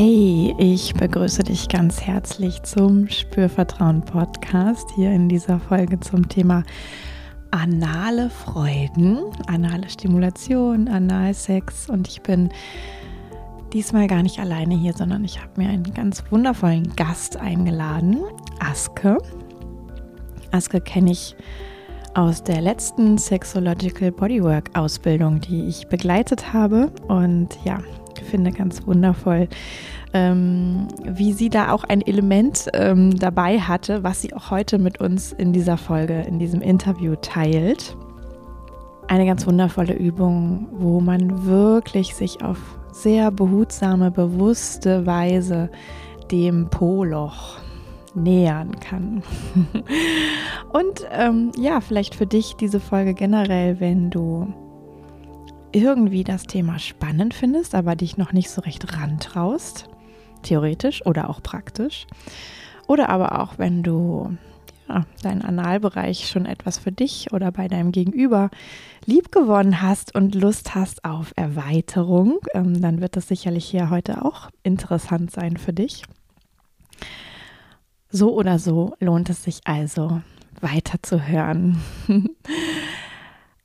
Hey, ich begrüße dich ganz herzlich zum Spürvertrauen Podcast hier in dieser Folge zum Thema anale Freuden, anale Stimulation, Analsex und ich bin diesmal gar nicht alleine hier, sondern ich habe mir einen ganz wundervollen Gast eingeladen, Aske. Aske kenne ich aus der letzten Sexological Bodywork Ausbildung, die ich begleitet habe und ja, finde ganz wundervoll, ähm, wie sie da auch ein Element ähm, dabei hatte, was sie auch heute mit uns in dieser Folge, in diesem Interview teilt. Eine ganz wundervolle Übung, wo man wirklich sich auf sehr behutsame, bewusste Weise dem Poloch nähern kann. Und ähm, ja, vielleicht für dich diese Folge generell, wenn du irgendwie das Thema spannend findest, aber dich noch nicht so recht rantraust, theoretisch oder auch praktisch. Oder aber auch, wenn du ja, deinen Analbereich schon etwas für dich oder bei deinem Gegenüber lieb gewonnen hast und Lust hast auf Erweiterung, ähm, dann wird das sicherlich hier heute auch interessant sein für dich. So oder so lohnt es sich also weiter zu hören.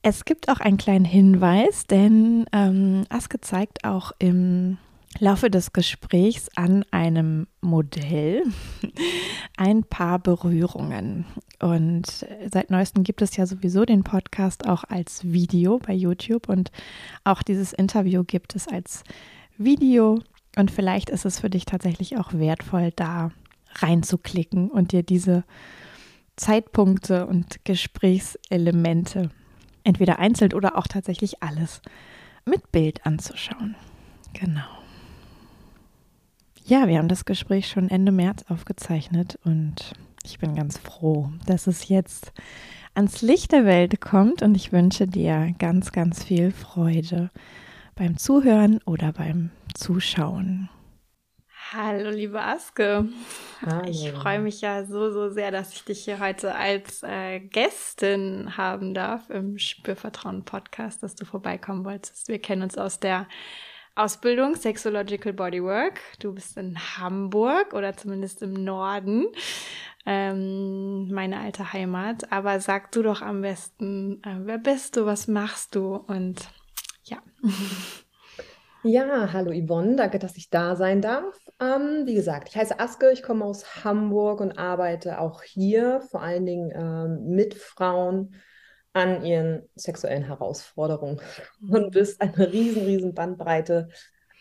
es gibt auch einen kleinen Hinweis, denn ähm, Aske zeigt auch im Laufe des Gesprächs an einem Modell ein paar Berührungen. Und seit neuestem gibt es ja sowieso den Podcast auch als Video bei YouTube und auch dieses Interview gibt es als Video. Und vielleicht ist es für dich tatsächlich auch wertvoll, da reinzuklicken und dir diese Zeitpunkte und Gesprächselemente entweder einzeln oder auch tatsächlich alles mit Bild anzuschauen. Genau. Ja, wir haben das Gespräch schon Ende März aufgezeichnet und ich bin ganz froh, dass es jetzt ans Licht der Welt kommt und ich wünsche dir ganz, ganz viel Freude beim Zuhören oder beim Zuschauen. Hallo, liebe Aske. Hallo. Ich freue mich ja so, so sehr, dass ich dich hier heute als äh, Gästin haben darf im Spürvertrauen Podcast, dass du vorbeikommen wolltest. Wir kennen uns aus der Ausbildung Sexological Bodywork. Du bist in Hamburg oder zumindest im Norden, ähm, meine alte Heimat. Aber sag du doch am besten, äh, wer bist du, was machst du und ja. Ja, hallo Yvonne, danke, dass ich da sein darf. Ähm, wie gesagt, ich heiße Aske, ich komme aus Hamburg und arbeite auch hier vor allen Dingen ähm, mit Frauen an ihren sexuellen Herausforderungen. Und bist eine riesen, riesen Bandbreite,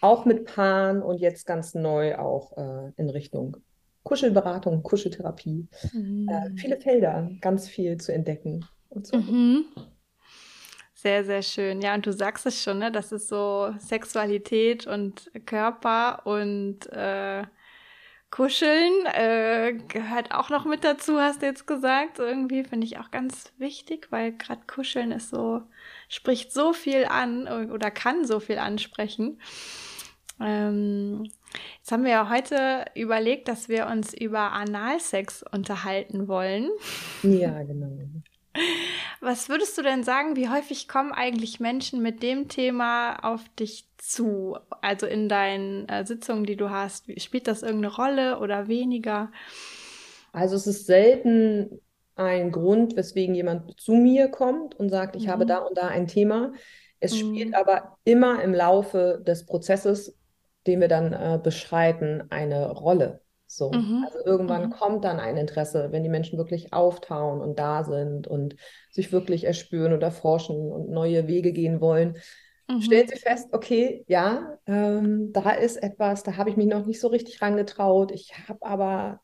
auch mit Paaren und jetzt ganz neu auch äh, in Richtung Kuschelberatung, Kuscheltherapie. Mhm. Äh, viele Felder, ganz viel zu entdecken und so. Mhm. Sehr, sehr schön. Ja, und du sagst es schon, ne? Das ist so Sexualität und Körper und äh, Kuscheln äh, gehört auch noch mit dazu, hast du jetzt gesagt. Irgendwie finde ich auch ganz wichtig, weil gerade Kuscheln ist so, spricht so viel an oder kann so viel ansprechen. Ähm, jetzt haben wir ja heute überlegt, dass wir uns über Analsex unterhalten wollen. Ja, genau. Was würdest du denn sagen, wie häufig kommen eigentlich Menschen mit dem Thema auf dich zu? Also in deinen äh, Sitzungen, die du hast, spielt das irgendeine Rolle oder weniger? Also es ist selten ein Grund, weswegen jemand zu mir kommt und sagt, ich mhm. habe da und da ein Thema. Es mhm. spielt aber immer im Laufe des Prozesses, den wir dann äh, beschreiten, eine Rolle. So. Mhm. Also irgendwann mhm. kommt dann ein Interesse, wenn die Menschen wirklich auftauen und da sind und sich wirklich erspüren und erforschen und neue Wege gehen wollen. Mhm. Stellen sie fest, okay, ja, ähm, da ist etwas, da habe ich mich noch nicht so richtig rangetraut. Ich habe aber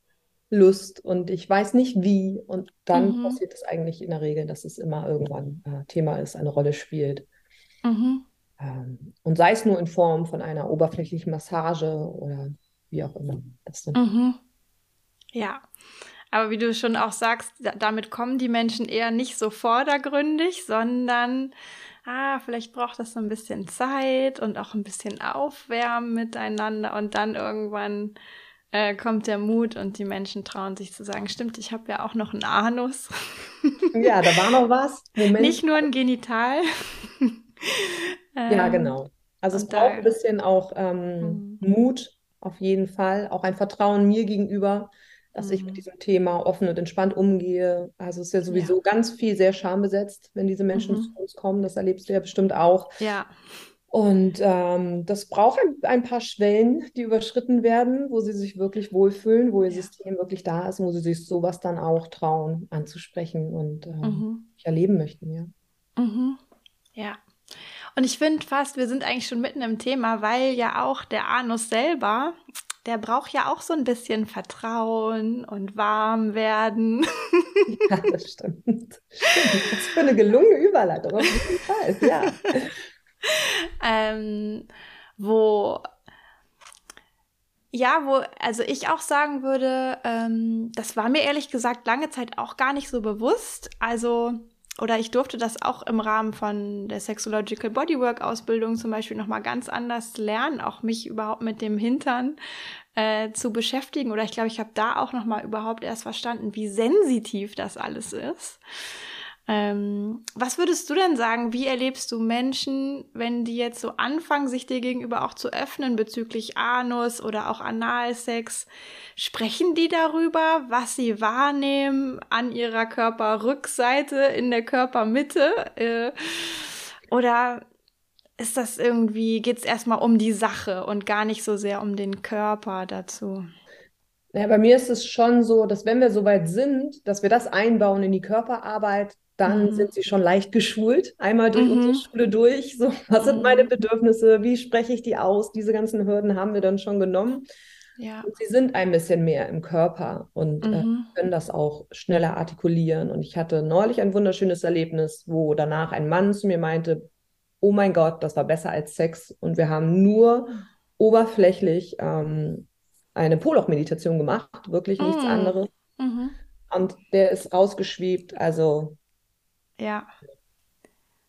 Lust und ich weiß nicht wie. Und dann mhm. passiert es eigentlich in der Regel, dass es immer irgendwann äh, Thema ist, eine Rolle spielt. Mhm. Ähm, und sei es nur in Form von einer oberflächlichen Massage oder wie auch immer das sind. Mhm. Ja. Aber wie du schon auch sagst, damit kommen die Menschen eher nicht so vordergründig, sondern ah, vielleicht braucht das so ein bisschen Zeit und auch ein bisschen Aufwärmen miteinander und dann irgendwann äh, kommt der Mut und die Menschen trauen sich zu sagen, stimmt, ich habe ja auch noch einen Anus. Ja, da war noch was. Moment. Nicht nur ein Genital. ja, genau. Also es braucht ein bisschen auch ähm, mhm. Mut, auf jeden Fall. Auch ein Vertrauen mir gegenüber, dass mhm. ich mit mhm. diesem Thema offen und entspannt umgehe. Also es ist ja sowieso ja. ganz viel sehr schambesetzt, wenn diese Menschen mhm. zu uns kommen. Das erlebst du ja bestimmt auch. Ja. Und ähm, das braucht ein, ein, paar Schwellen, die überschritten werden, wo sie sich wirklich wohlfühlen, wo ihr ja. System wirklich da ist, wo sie sich sowas dann auch trauen anzusprechen und ähm, mhm. erleben möchten, ja. Mhm. Ja. Und ich finde fast, wir sind eigentlich schon mitten im Thema, weil ja auch der Anus selber, der braucht ja auch so ein bisschen Vertrauen und warm werden. Ja, das stimmt. stimmt. Das ist für eine gelungene Überleitung, auf jeden Fall, ja. ähm, wo ja, wo, also ich auch sagen würde, ähm, das war mir ehrlich gesagt lange Zeit auch gar nicht so bewusst. Also, oder ich durfte das auch im Rahmen von der Sexological Bodywork Ausbildung zum Beispiel nochmal ganz anders lernen, auch mich überhaupt mit dem Hintern äh, zu beschäftigen. Oder ich glaube, ich habe da auch nochmal überhaupt erst verstanden, wie sensitiv das alles ist. Ähm, was würdest du denn sagen? Wie erlebst du Menschen, wenn die jetzt so anfangen, sich dir gegenüber auch zu öffnen bezüglich Anus oder auch Analsex? Sprechen die darüber, was sie wahrnehmen an ihrer Körperrückseite, in der Körpermitte? Äh, oder ist das irgendwie, geht es erstmal um die Sache und gar nicht so sehr um den Körper dazu? Ja, bei mir ist es schon so, dass wenn wir so weit sind, dass wir das einbauen in die Körperarbeit, dann mhm. sind sie schon leicht geschult, einmal durch mhm. unsere Schule durch. So, was sind meine mhm. Bedürfnisse? Wie spreche ich die aus? Diese ganzen Hürden haben wir dann schon genommen. Ja. Und sie sind ein bisschen mehr im Körper und äh, mhm. äh, können das auch schneller artikulieren. Und ich hatte neulich ein wunderschönes Erlebnis, wo danach ein Mann zu mir meinte, oh mein Gott, das war besser als Sex. Und wir haben nur oberflächlich ähm, eine Poloch-Meditation gemacht, wirklich nichts mhm. anderes. Mhm. Und der ist rausgeschwebt. Also ja.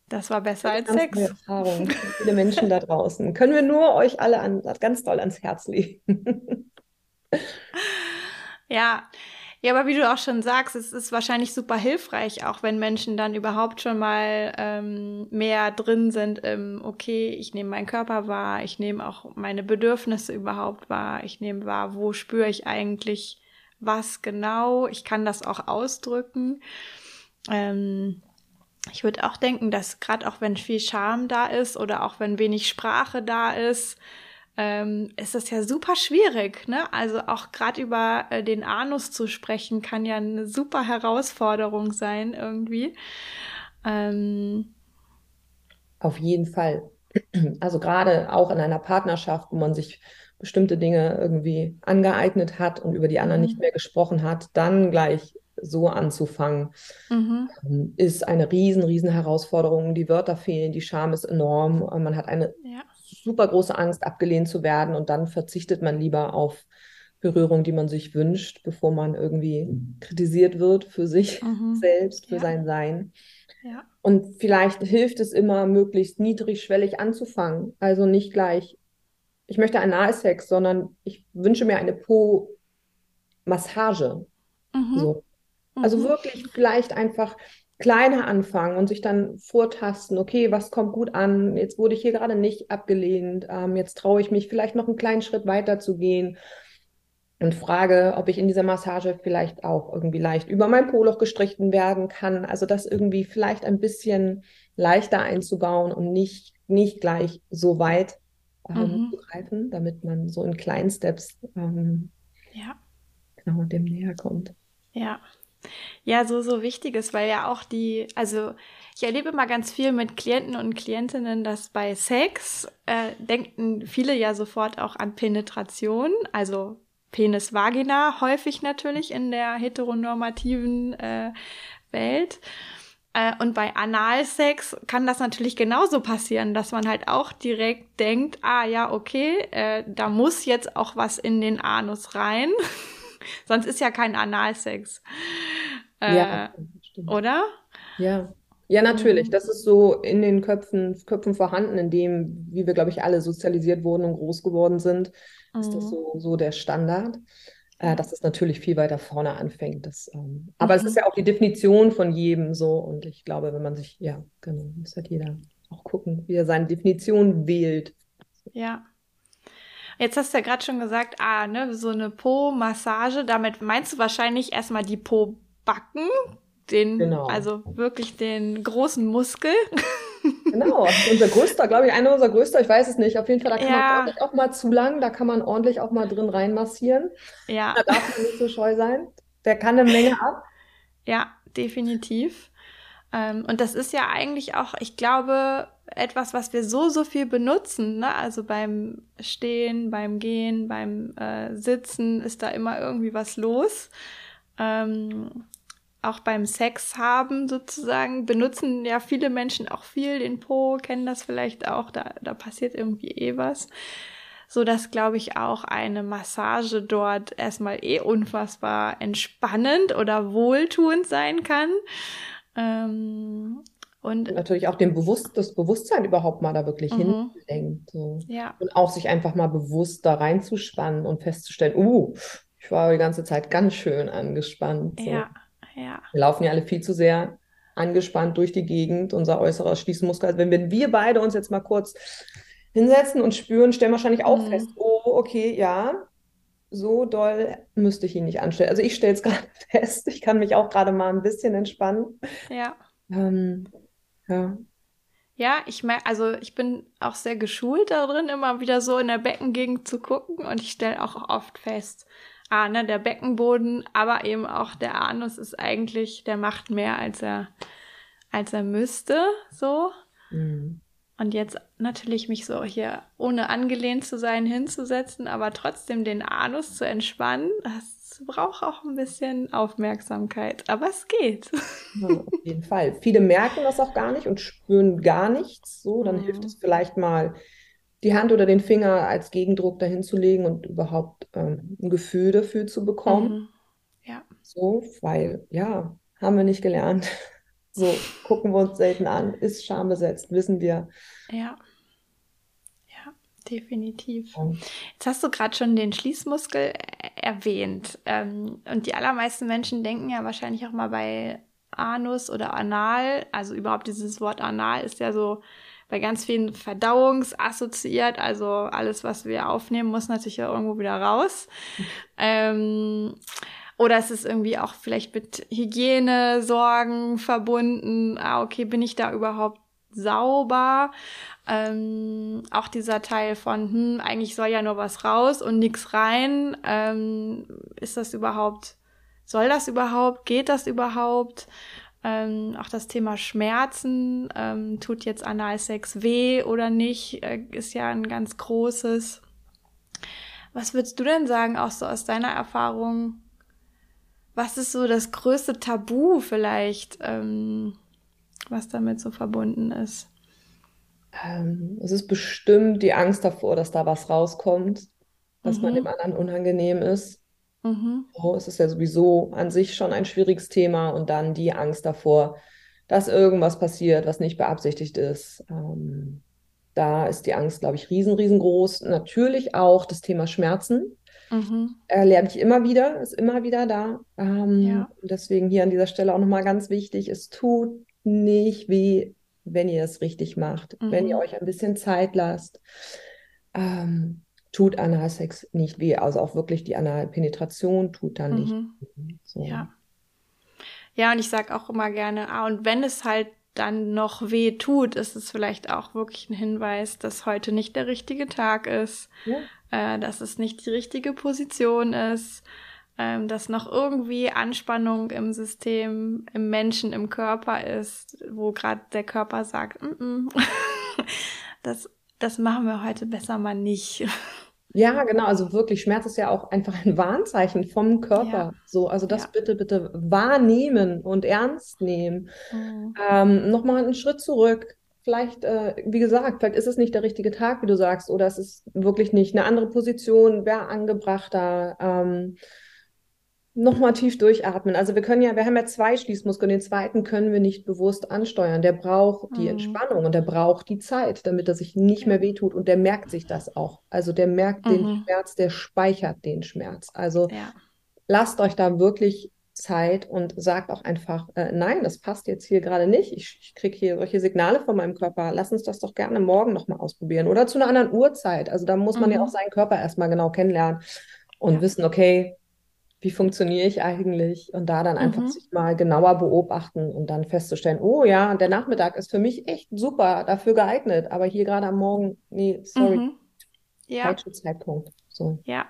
Das war besser als Sex. Erfahrung. Viele Menschen da draußen. Können wir nur euch alle an, ganz doll ans Herz legen. ja. Ja, aber wie du auch schon sagst, es ist wahrscheinlich super hilfreich, auch wenn Menschen dann überhaupt schon mal ähm, mehr drin sind im, okay, ich nehme meinen Körper wahr, ich nehme auch meine Bedürfnisse überhaupt wahr, ich nehme wahr, wo spüre ich eigentlich was genau, ich kann das auch ausdrücken. Ähm, ich würde auch denken, dass gerade auch wenn viel Scham da ist oder auch wenn wenig Sprache da ist, ähm, ist das ja super schwierig. Ne? Also auch gerade über äh, den Anus zu sprechen, kann ja eine super Herausforderung sein irgendwie. Ähm, Auf jeden Fall. Also gerade auch in einer Partnerschaft, wo man sich bestimmte Dinge irgendwie angeeignet hat und über die anderen mhm. nicht mehr gesprochen hat, dann gleich so anzufangen, mhm. Ähm, ist eine riesen, riesen Herausforderung. Die Wörter fehlen, die Scham ist enorm. Man hat eine ja. super große Angst, abgelehnt zu werden und dann verzichtet man lieber auf Berührung, die man sich wünscht, bevor man irgendwie kritisiert wird für sich mhm. selbst, für ja. sein Sein. Ja. Und vielleicht hilft es immer, möglichst niedrigschwellig anzufangen. Also nicht gleich, ich möchte Analsex, sondern ich wünsche mir eine Po-Massage. Mhm. So. Also mhm. wirklich vielleicht einfach kleiner anfangen und sich dann vortasten, okay, was kommt gut an? Jetzt wurde ich hier gerade nicht abgelehnt. Ähm, jetzt traue ich mich vielleicht noch einen kleinen Schritt weiter zu gehen und frage, ob ich in dieser Massage vielleicht auch irgendwie leicht über mein Poloch gestrichen werden kann. Also das irgendwie vielleicht ein bisschen leichter einzubauen und nicht, nicht gleich so weit ähm, mhm. zu greifen, damit man so in kleinen Steps ähm, ja. genau dem näher kommt. Ja, ja, so, so wichtig ist, weil ja auch die, also ich erlebe immer ganz viel mit Klienten und Klientinnen, dass bei Sex äh, denken viele ja sofort auch an Penetration, also Penis-Vagina häufig natürlich in der heteronormativen äh, Welt. Äh, und bei Analsex kann das natürlich genauso passieren, dass man halt auch direkt denkt, ah ja, okay, äh, da muss jetzt auch was in den Anus rein. Sonst ist ja kein Analsex. Äh, ja, oder? Ja. Ja, natürlich. Mhm. Das ist so in den Köpfen, Köpfen vorhanden, in dem, wie wir, glaube ich, alle sozialisiert wurden und groß geworden sind, mhm. ist das mhm. so, so der Standard. Äh, dass es natürlich viel weiter vorne anfängt. Das, ähm, aber mhm. es ist ja auch die Definition von jedem so. Und ich glaube, wenn man sich, ja, genau, muss halt jeder auch gucken, wie er seine Definition wählt. Ja. Jetzt hast du ja gerade schon gesagt, ah, ne, so eine Po-Massage, damit meinst du wahrscheinlich erstmal die Po-Backen, den, genau. also wirklich den großen Muskel. Genau, unser größter, glaube ich, einer unserer größter, ich weiß es nicht. Auf jeden Fall, da kann ja. man ordentlich auch mal zu lang, da kann man ordentlich auch mal drin reinmassieren. Ja. Da darf man nicht so scheu sein. Der kann eine Menge ab. Ja, definitiv. Ähm, und das ist ja eigentlich auch, ich glaube, etwas, was wir so, so viel benutzen. Ne? Also beim Stehen, beim Gehen, beim äh, Sitzen ist da immer irgendwie was los. Ähm, auch beim Sex haben sozusagen benutzen ja viele Menschen auch viel den Po, kennen das vielleicht auch, da, da passiert irgendwie eh was. So dass, glaube ich, auch eine Massage dort erstmal eh unfassbar entspannend oder wohltuend sein kann. Ähm, und, und, natürlich auch den Bewusst das Bewusstsein überhaupt mal da wirklich mhm. hinlenkt. So. Ja. Und auch sich einfach mal bewusst da reinzuspannen und festzustellen, uh, ich war die ganze Zeit ganz schön angespannt. So. Ja, ja. Wir laufen ja alle viel zu sehr angespannt durch die Gegend, unser äußerer Schließmuskel. Also wenn wir beide uns jetzt mal kurz hinsetzen und spüren, stellen wahrscheinlich auch mhm. fest, oh, okay, ja, so doll müsste ich ihn nicht anstellen. Also ich stelle es gerade fest, ich kann mich auch gerade mal ein bisschen entspannen. Ja. Ähm, ja. Ja, ich merke, also ich bin auch sehr geschult darin, immer wieder so in der Beckengegend zu gucken und ich stelle auch oft fest, ah, ne, der Beckenboden, aber eben auch der Anus ist eigentlich, der macht mehr, als er, als er müsste, so. Mhm. Und jetzt natürlich mich so hier ohne angelehnt zu sein hinzusetzen, aber trotzdem den Anus zu entspannen, das braucht auch ein bisschen Aufmerksamkeit. Aber es geht. Ja, auf jeden Fall. Viele merken das auch gar nicht und spüren gar nichts. So, dann mhm. hilft es vielleicht mal, die Hand oder den Finger als Gegendruck dahin zu legen und überhaupt ähm, ein Gefühl dafür zu bekommen. Mhm. Ja. So, weil, ja, haben wir nicht gelernt. So gucken wir uns selten an, ist schambesetzt, wissen wir. Ja. Ja, definitiv. Jetzt hast du gerade schon den Schließmuskel erwähnt. Ähm, und die allermeisten Menschen denken ja wahrscheinlich auch mal bei Anus oder Anal, also überhaupt dieses Wort Anal ist ja so bei ganz vielen verdauungsassoziiert. Also alles, was wir aufnehmen, muss natürlich ja irgendwo wieder raus. Ähm, oder es ist irgendwie auch vielleicht mit Hygienesorgen verbunden. Ah, okay, bin ich da überhaupt sauber? Ähm, auch dieser Teil von, hm, eigentlich soll ja nur was raus und nichts rein. Ähm, ist das überhaupt, soll das überhaupt? Geht das überhaupt? Ähm, auch das Thema Schmerzen, ähm, tut jetzt Analsex weh oder nicht, äh, ist ja ein ganz großes. Was würdest du denn sagen, auch so aus deiner Erfahrung? Was ist so das größte Tabu vielleicht, ähm, was damit so verbunden ist? Ähm, es ist bestimmt die Angst davor, dass da was rauskommt, dass mhm. man dem anderen unangenehm ist. Mhm. So, es ist ja sowieso an sich schon ein schwieriges Thema und dann die Angst davor, dass irgendwas passiert, was nicht beabsichtigt ist. Ähm, da ist die Angst, glaube ich, riesen, riesengroß. Natürlich auch das Thema Schmerzen. Mhm. Erlebe ich immer wieder, ist immer wieder da. Ähm, ja. Deswegen hier an dieser Stelle auch nochmal ganz wichtig, es tut nicht weh, wenn ihr es richtig macht, mhm. wenn ihr mhm. euch ein bisschen Zeit lasst. Ähm, tut Analsex nicht weh, also auch wirklich die Analpenetration tut dann nicht mhm. weh. So. Ja. Ja, und ich sage auch immer gerne, ah, und wenn es halt dann noch weh tut, ist es vielleicht auch wirklich ein Hinweis, dass heute nicht der richtige Tag ist, ja. äh, dass es nicht die richtige Position ist, äh, dass noch irgendwie Anspannung im System, im Menschen, im Körper ist, wo gerade der Körper sagt, mm -mm, das, das machen wir heute besser mal nicht. Ja, genau. Also wirklich, Schmerz ist ja auch einfach ein Warnzeichen vom Körper. Ja. So, also das ja. bitte, bitte wahrnehmen und ernst nehmen. Mhm. Ähm, Nochmal einen Schritt zurück. Vielleicht, äh, wie gesagt, vielleicht ist es nicht der richtige Tag, wie du sagst, oder es ist wirklich nicht eine andere Position, wäre angebrachter. Ähm, Nochmal tief durchatmen. Also wir können ja, wir haben ja zwei Schließmuskeln, den zweiten können wir nicht bewusst ansteuern. Der braucht die mhm. Entspannung und der braucht die Zeit, damit er sich nicht mehr wehtut und der merkt sich das auch. Also der merkt mhm. den Schmerz, der speichert den Schmerz. Also ja. lasst euch da wirklich Zeit und sagt auch einfach, äh, nein, das passt jetzt hier gerade nicht. Ich, ich kriege hier solche Signale von meinem Körper. Lass uns das doch gerne morgen nochmal ausprobieren oder zu einer anderen Uhrzeit. Also da muss man mhm. ja auch seinen Körper erstmal genau kennenlernen und ja. wissen, okay, wie funktioniere ich eigentlich? Und da dann einfach mhm. sich mal genauer beobachten und dann festzustellen, oh ja, der Nachmittag ist für mich echt super dafür geeignet, aber hier gerade am Morgen, nee, sorry, mhm. ja. falscher Zeitpunkt. So. Ja.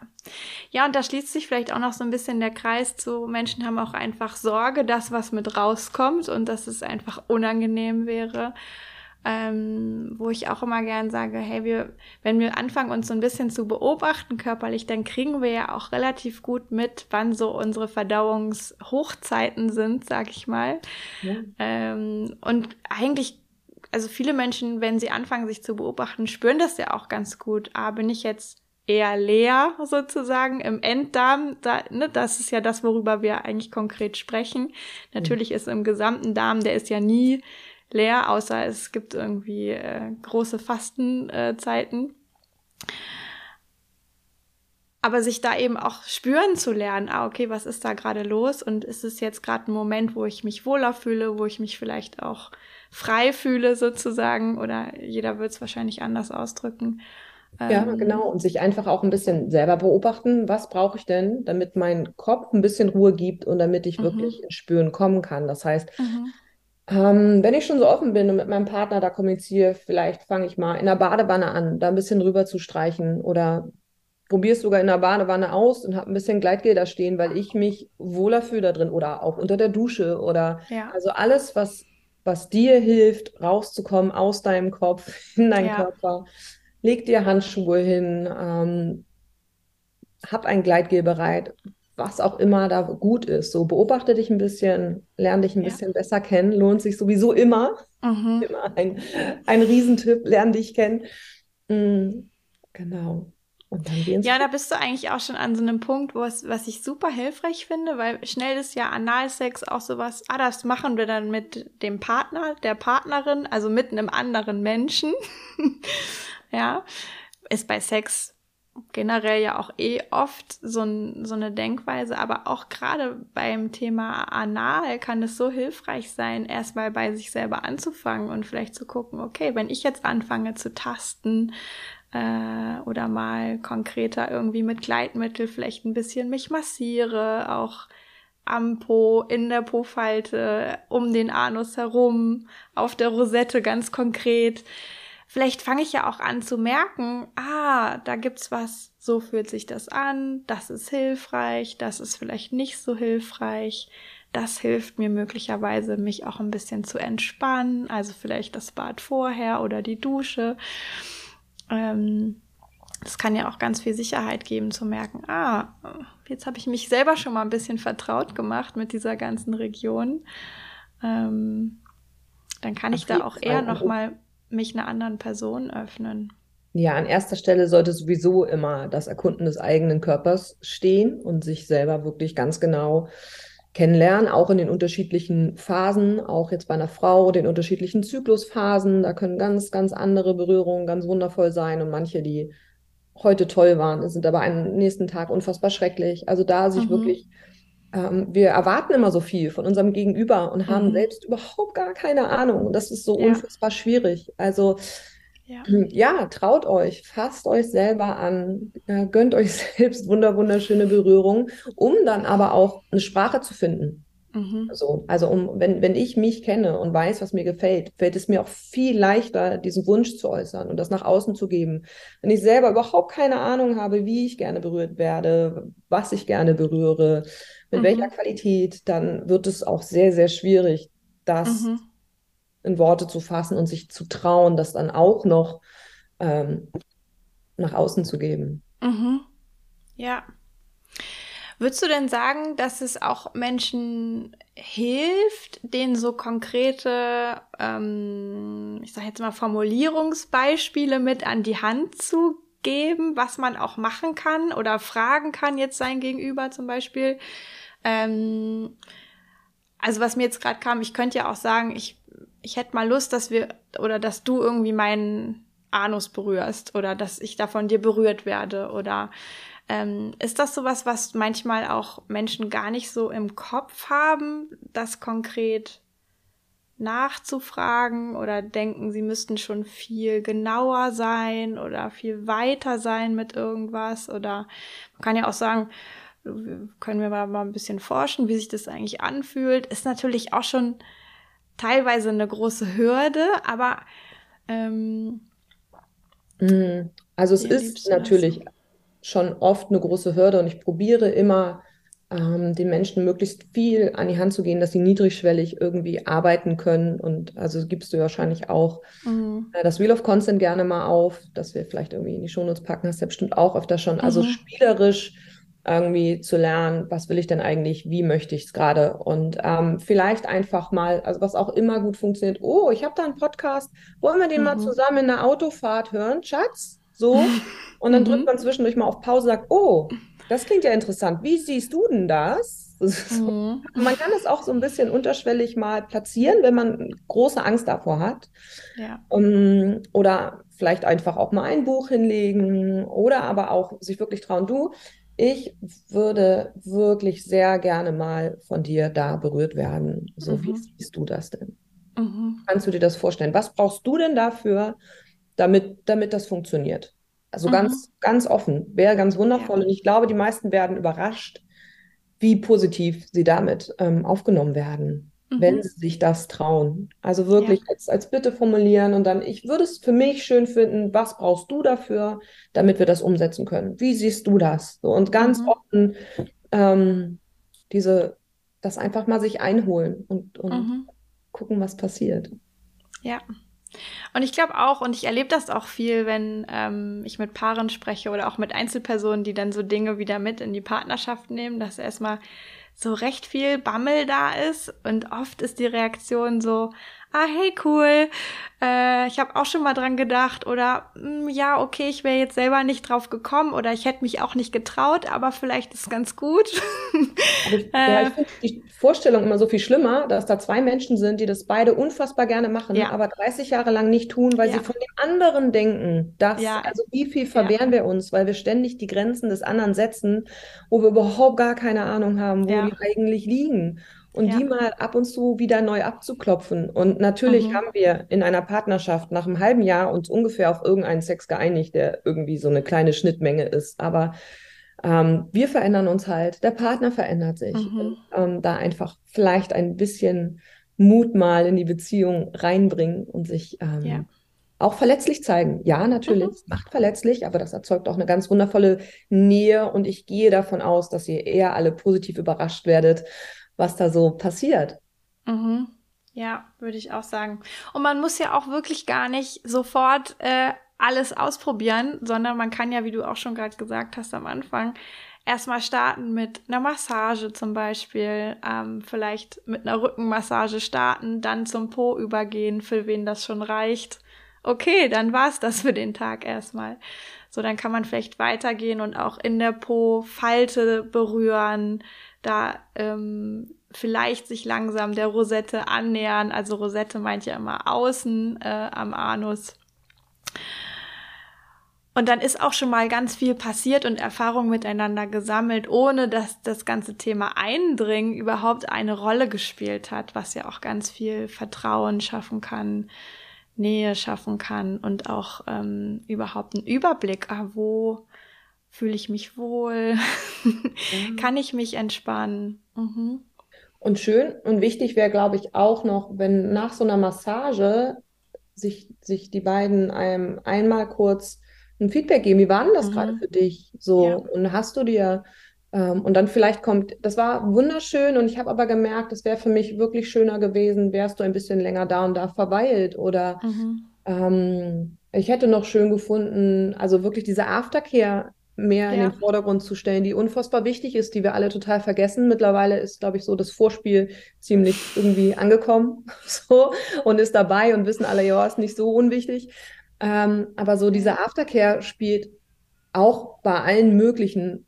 Ja, und da schließt sich vielleicht auch noch so ein bisschen der Kreis zu, Menschen haben auch einfach Sorge, dass was mit rauskommt und dass es einfach unangenehm wäre ähm, wo ich auch immer gern sage, hey, wir, wenn wir anfangen, uns so ein bisschen zu beobachten körperlich, dann kriegen wir ja auch relativ gut mit, wann so unsere Verdauungshochzeiten sind, sag ich mal. Ja. Ähm, und eigentlich, also viele Menschen, wenn sie anfangen, sich zu beobachten, spüren das ja auch ganz gut. Ah, bin ich jetzt eher leer sozusagen im Enddarm. Da, ne, das ist ja das, worüber wir eigentlich konkret sprechen. Natürlich ist im gesamten Darm, der ist ja nie leer, außer es gibt irgendwie äh, große Fastenzeiten. Äh, aber sich da eben auch spüren zu lernen, ah, okay, was ist da gerade los? Und ist es jetzt gerade ein Moment, wo ich mich wohler fühle, wo ich mich vielleicht auch frei fühle sozusagen? Oder jeder wird es wahrscheinlich anders ausdrücken. Ja, ähm, genau. Und sich einfach auch ein bisschen selber beobachten, was brauche ich denn, damit mein Kopf ein bisschen Ruhe gibt und damit ich mhm. wirklich ins Spüren kommen kann. Das heißt, mhm. Ähm, wenn ich schon so offen bin und mit meinem Partner da kommuniziere, vielleicht fange ich mal in der Badewanne an, da ein bisschen rüber zu streichen oder probiere es sogar in der Badewanne aus und habe ein bisschen Gleitgel da stehen, weil ich mich wohler fühle da drin oder auch unter der Dusche oder ja. also alles, was, was dir hilft, rauszukommen aus deinem Kopf in deinen ja. Körper. Leg dir Handschuhe hin, ähm, hab ein Gleitgel bereit, was auch immer da gut ist. So beobachte dich ein bisschen, lerne dich ein ja. bisschen besser kennen, lohnt sich sowieso immer. Mhm. Immer ein, ein Riesentipp, lerne dich kennen. Mhm. Genau. ja, da bist du eigentlich auch schon an so einem Punkt, wo es, was ich super hilfreich finde, weil schnell ist ja Analsex auch sowas, ah, das machen wir dann mit dem Partner, der Partnerin, also mit einem anderen Menschen. ja, ist bei Sex generell ja auch eh oft so, so eine Denkweise, aber auch gerade beim Thema Anal kann es so hilfreich sein, erstmal bei sich selber anzufangen und vielleicht zu gucken, okay, wenn ich jetzt anfange zu tasten äh, oder mal konkreter irgendwie mit Gleitmittel vielleicht ein bisschen mich massiere, auch am Po, in der Po-Falte, um den Anus herum, auf der Rosette ganz konkret vielleicht fange ich ja auch an zu merken, ah, da gibt's was, so fühlt sich das an, das ist hilfreich, das ist vielleicht nicht so hilfreich. Das hilft mir möglicherweise, mich auch ein bisschen zu entspannen, also vielleicht das Bad vorher oder die Dusche. Ähm, das kann ja auch ganz viel Sicherheit geben, zu merken, ah, jetzt habe ich mich selber schon mal ein bisschen vertraut gemacht mit dieser ganzen Region. Ähm, dann kann ich da auch eher noch mal mich einer anderen Person öffnen? Ja, an erster Stelle sollte sowieso immer das Erkunden des eigenen Körpers stehen und sich selber wirklich ganz genau kennenlernen, auch in den unterschiedlichen Phasen, auch jetzt bei einer Frau, den unterschiedlichen Zyklusphasen. Da können ganz, ganz andere Berührungen ganz wundervoll sein und manche, die heute toll waren, sind aber am nächsten Tag unfassbar schrecklich. Also da sich mhm. wirklich ähm, wir erwarten immer so viel von unserem Gegenüber und haben mhm. selbst überhaupt gar keine Ahnung. Und das ist so ja. unfassbar schwierig. Also ja. ja. traut euch, fasst euch selber an, äh, gönnt euch selbst wunder wunderschöne Berührungen, um dann aber auch eine Sprache zu finden. Mhm. Also, also um, wenn, wenn ich mich kenne und weiß, was mir gefällt, fällt es mir auch viel leichter, diesen Wunsch zu äußern und das nach außen zu geben. Wenn ich selber überhaupt keine Ahnung habe, wie ich gerne berührt werde, was ich gerne berühre, mit mhm. welcher Qualität, dann wird es auch sehr, sehr schwierig, das mhm. in Worte zu fassen und sich zu trauen, das dann auch noch ähm, nach außen zu geben. Mhm. Ja. Würdest du denn sagen, dass es auch Menschen hilft, denen so konkrete, ähm, ich sage jetzt mal Formulierungsbeispiele mit an die Hand zu geben, was man auch machen kann oder fragen kann jetzt sein Gegenüber zum Beispiel? Ähm, also was mir jetzt gerade kam, ich könnte ja auch sagen, ich, ich hätte mal Lust, dass wir oder dass du irgendwie meinen Anus berührst oder dass ich da von dir berührt werde oder Ähm, ist das sowas, was manchmal auch Menschen gar nicht so im Kopf haben, das konkret nachzufragen oder denken, sie müssten schon viel genauer sein oder viel weiter sein mit irgendwas? Oder man kann ja auch sagen, können wir mal ein bisschen forschen, wie sich das eigentlich anfühlt, ist natürlich auch schon teilweise eine große Hürde, aber ähm, mhm. also es ist natürlich schon oft eine große Hürde und ich probiere immer ähm, den Menschen möglichst viel an die Hand zu gehen, dass sie niedrigschwellig irgendwie arbeiten können. Und also gibst du wahrscheinlich auch mhm. äh, das Wheel of Consent gerne mal auf, dass wir vielleicht irgendwie in die Shownotes packen, hast du ja bestimmt auch öfter schon. Also mhm. spielerisch irgendwie zu lernen, was will ich denn eigentlich, wie möchte ich es gerade und ähm, vielleicht einfach mal, also was auch immer gut funktioniert, oh, ich habe da einen Podcast, wollen wir den mhm. mal zusammen in der Autofahrt hören, Schatz? So. Und dann drückt mhm. man zwischendurch mal auf Pause und sagt, oh, das klingt ja interessant. Wie siehst du denn das? Mhm. Man kann es auch so ein bisschen unterschwellig mal platzieren, wenn man große Angst davor hat. Ja. Um, oder vielleicht einfach auch mal ein Buch hinlegen oder aber auch sich wirklich trauen, du, ich würde wirklich sehr gerne mal von dir da berührt werden. So, mhm. wie siehst du das denn? Mhm. Kannst du dir das vorstellen? Was brauchst du denn dafür, damit, damit das funktioniert? Also mhm. ganz, ganz offen, wäre ganz wundervoll. Ja. Und ich glaube, die meisten werden überrascht, wie positiv sie damit ähm, aufgenommen werden, mhm. wenn sie sich das trauen. Also wirklich ja. als, als Bitte formulieren und dann, ich würde es für mich schön finden, was brauchst du dafür, damit wir das umsetzen können? Wie siehst du das? So, und ganz mhm. offen ähm, diese, das einfach mal sich einholen und, und mhm. gucken, was passiert. Ja. Und ich glaube auch, und ich erlebe das auch viel, wenn ähm, ich mit Paaren spreche oder auch mit Einzelpersonen, die dann so Dinge wieder mit in die Partnerschaft nehmen, dass erstmal so recht viel Bammel da ist. Und oft ist die Reaktion so, ah, hey, cool, äh, ich habe auch schon mal dran gedacht oder mh, hm, ja, okay, ich wäre jetzt selber nicht drauf gekommen oder ich hätte mich auch nicht getraut, aber vielleicht ist es ganz gut. ich, ja, ich äh. finde die Vorstellung immer so viel schlimmer, dass da zwei Menschen sind, die das beide unfassbar gerne machen, ja. aber 30 Jahre lang nicht tun, weil ja. sie von dem anderen denken. Dass. Also wie viel verwehren wir uns, weil wir ständig die Grenzen des anderen setzen, wo wir überhaupt gar keine Ahnung haben, wo die eigentlich liegen und ja. die mal ab und zu wieder neu abzuklopfen. Und natürlich mhm. haben wir in einer Partnerschaft nach einem halben Jahr uns ungefähr auf irgendeinen Sex geeinigt, der irgendwie so eine kleine Schnittmenge ist. Aber ähm, wir verändern uns halt, der Partner verändert sich. Mhm. Und, ähm, da einfach vielleicht ein bisschen Mut mal in die Beziehung reinbringen und sich ähm, ja. auch verletzlich zeigen. Ja, natürlich, mhm. macht verletzlich, aber das erzeugt auch eine ganz wundervolle Nähe und ich gehe davon aus, dass ihr eher alle positiv überrascht werdet was da so passiert. Mhm. Ja, würde ich auch sagen. Und man muss ja auch wirklich gar nicht sofort äh, alles ausprobieren, sondern man kann ja, wie du auch schon gerade gesagt hast am Anfang, erstmal starten mit einer Massage zum Beispiel, ähm, vielleicht mit einer Rückenmassage starten, dann zum Po übergehen, für wen das schon reicht. Okay, dann war's das für den Tag erstmal. So, dann kann man vielleicht weitergehen und auch in der Po-Falte berühren, da ähm, vielleicht sich langsam der Rosette annähern. Also Rosette meint ja immer außen äh, am Anus. Und dann ist auch schon mal ganz viel passiert und Erfahrung miteinander gesammelt, ohne dass das ganze Thema Eindringen überhaupt eine Rolle gespielt hat, was ja auch ganz viel Vertrauen schaffen kann, Nähe schaffen kann und auch ähm, überhaupt einen Überblick, ah, wo Fühle ich mich wohl? Mhm. Kann ich mich entspannen? Mhm. Und schön und wichtig wäre, glaube ich, auch noch, wenn nach so einer Massage sich, sich die beiden einem einmal kurz ein Feedback geben. Wie war denn das mhm. gerade für dich? So, ja. und hast du dir, ähm, und dann vielleicht kommt, das war wunderschön und ich habe aber gemerkt, es wäre für mich wirklich schöner gewesen, wärst du ein bisschen länger da und da verweilt oder mhm. ähm, ich hätte noch schön gefunden, also wirklich diese Aftercare mehr ja. in den Vordergrund zu stellen, die unfassbar wichtig ist, die wir alle total vergessen. Mittlerweile ist, glaube ich, so das Vorspiel ziemlich irgendwie angekommen so und ist dabei und wissen alle, ja, ist nicht so unwichtig. Ähm, aber so dieser Aftercare spielt auch bei allen möglichen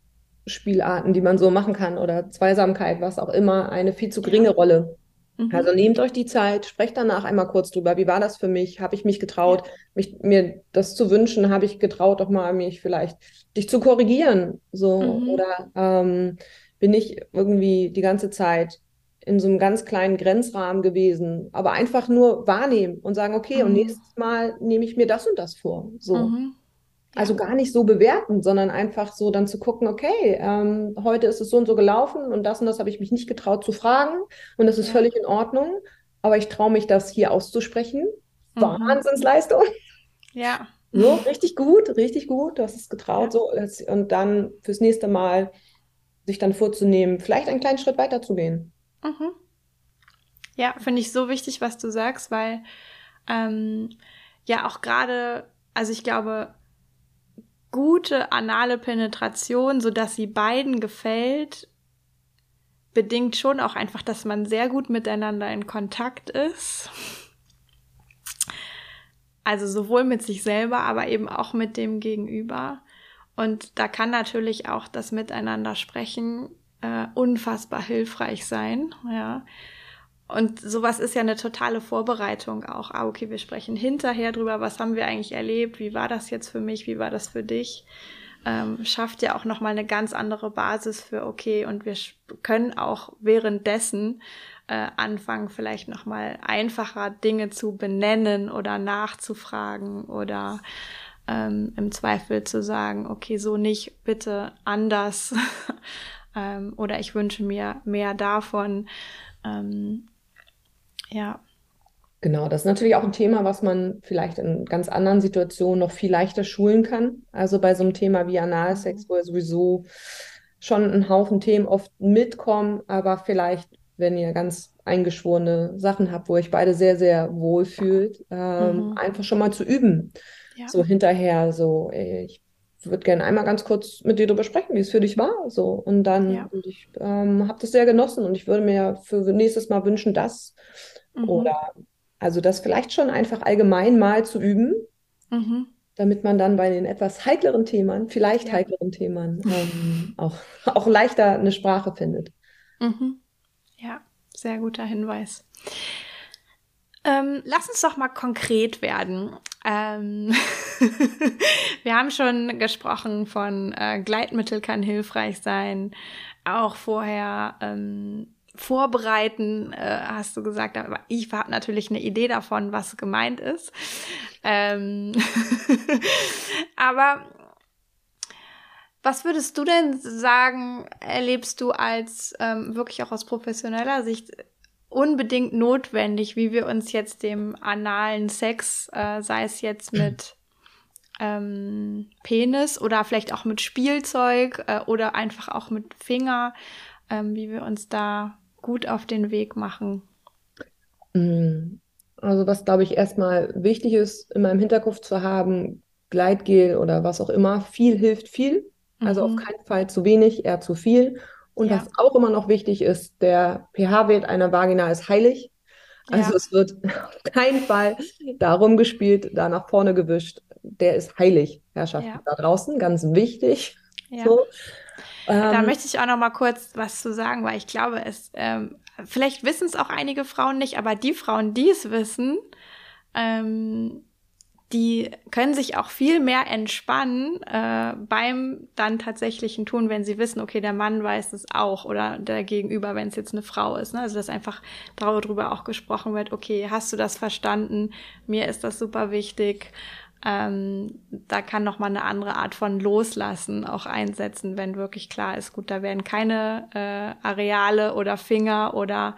Spielarten, die man so machen kann oder Zweisamkeit, was auch immer, eine viel zu geringe. Rolle. Mhm. Also nehmt euch die Zeit, sprecht danach einmal kurz drüber. Wie war das für mich? Habe ich mich getraut, ja. mich, mir das zu wünschen? Habe ich getraut, auch mal mich vielleicht dich zu korrigieren? So mhm. oder ähm, bin ich irgendwie die ganze Zeit in so einem ganz kleinen Grenzrahmen gewesen, aber einfach nur wahrnehmen und sagen, okay, mhm. und nächstes Mal nehme ich mir das und das vor. So. Mhm. Also gar nicht so bewerten, sondern einfach so dann zu gucken, okay, ähm, heute ist es so und so gelaufen und das und das habe ich mich nicht getraut zu fragen und das ist ja. völlig in Ordnung, aber ich traue mich, das hier auszusprechen. Mhm. Wahnsinnsleistung. Ja. So, richtig gut, richtig gut, du hast es getraut. Ja. So, und dann fürs nächste Mal sich dann vorzunehmen, vielleicht einen kleinen Schritt weiter zu gehen. Mhm. Ja, finde ich so wichtig, was du sagst, weil ähm, ja auch gerade, also ich glaube, gute anale Penetration, so dass sie beiden gefällt, bedingt schon auch einfach, dass man sehr gut miteinander in Kontakt ist. Also sowohl mit sich selber, aber eben auch mit dem Gegenüber. Und da kann natürlich auch das Miteinander sprechen äh, unfassbar hilfreich sein, ja. Und sowas ist ja eine totale Vorbereitung auch. Ah, okay, wir sprechen hinterher drüber, was haben wir eigentlich erlebt, wie war das jetzt für mich, wie war das für dich. Ähm, schafft ja auch nochmal eine ganz andere Basis für, okay, und wir können auch währenddessen äh, anfangen, vielleicht nochmal einfacher Dinge zu benennen oder nachzufragen oder ähm, im Zweifel zu sagen, okay, so nicht, bitte anders. ähm, oder ich wünsche mir mehr davon. Ähm, ja. Genau, das ist natürlich auch ein Thema, was man vielleicht in ganz anderen Situationen noch viel leichter schulen kann. Also bei so einem Thema wie Analsex, wo ja sowieso schon ein Haufen Themen oft mitkommen, aber vielleicht, wenn ihr ganz eingeschworene Sachen habt, wo euch beide sehr, sehr wohl fühlt, ähm, mhm. einfach schon mal zu üben. Ja. So hinterher, so, ey, ich würde gerne einmal ganz kurz mit dir darüber sprechen, wie es für dich war. So. Und dann, ja. und ich ähm, habe das sehr genossen und ich würde mir für nächstes Mal wünschen, das. Mhm. Oder also das vielleicht schon einfach allgemein mal zu üben, mhm. damit man dann bei den etwas heikleren Themen, vielleicht ja. heikleren Themen, ähm, auch, auch leichter eine Sprache findet. Mhm. Ja, sehr guter Hinweis. Ähm, lass uns doch mal konkret werden. Ähm wir haben schon gesprochen von äh, Gleitmittel kann hilfreich sein. Auch vorher ähm, vorbereiten, äh, hast du gesagt, aber ich habe natürlich eine Idee davon, was gemeint ist. Ähm aber was würdest du denn sagen, erlebst du als ähm, wirklich auch aus professioneller Sicht unbedingt notwendig, wie wir uns jetzt dem analen Sex, äh, sei es jetzt mit ähm, Penis oder vielleicht auch mit Spielzeug äh, oder einfach auch mit Finger, ähm, wie wir uns da gut auf den Weg machen. Mm. Also was, glaube ich, erstmal wichtig ist, immer im Hinterkopf zu haben, Gleitgel oder was auch immer, viel hilft viel. Also mhm. auf keinen Fall zu wenig, eher zu viel. Und ja. was auch immer noch wichtig ist, der pH-Wert einer Vagina ist heilig. Also ja. es wird auf keinen Fall darum gespielt, da nach vorne gewischt. Der ist heilig, Herrschaften ja. da draußen, ganz wichtig. So. Da ähm, möchte ich auch noch mal kurz was zu sagen, weil ich glaube, es ähm, vielleicht wissen es auch einige Frauen nicht, aber die Frauen, die es wissen, ähm, die können sich auch viel mehr entspannen äh, beim dann tatsächlichen Tun, wenn sie wissen, okay, der Mann weiß es auch oder der Gegenüber, wenn es jetzt eine Frau ist. Ne? Also dass einfach darüber auch gesprochen wird, okay, hast du das verstanden? Mir ist das super wichtig. Ähm, da kann noch mal eine andere Art von Loslassen auch einsetzen, wenn wirklich klar ist, gut, da werden keine äh, Areale oder Finger oder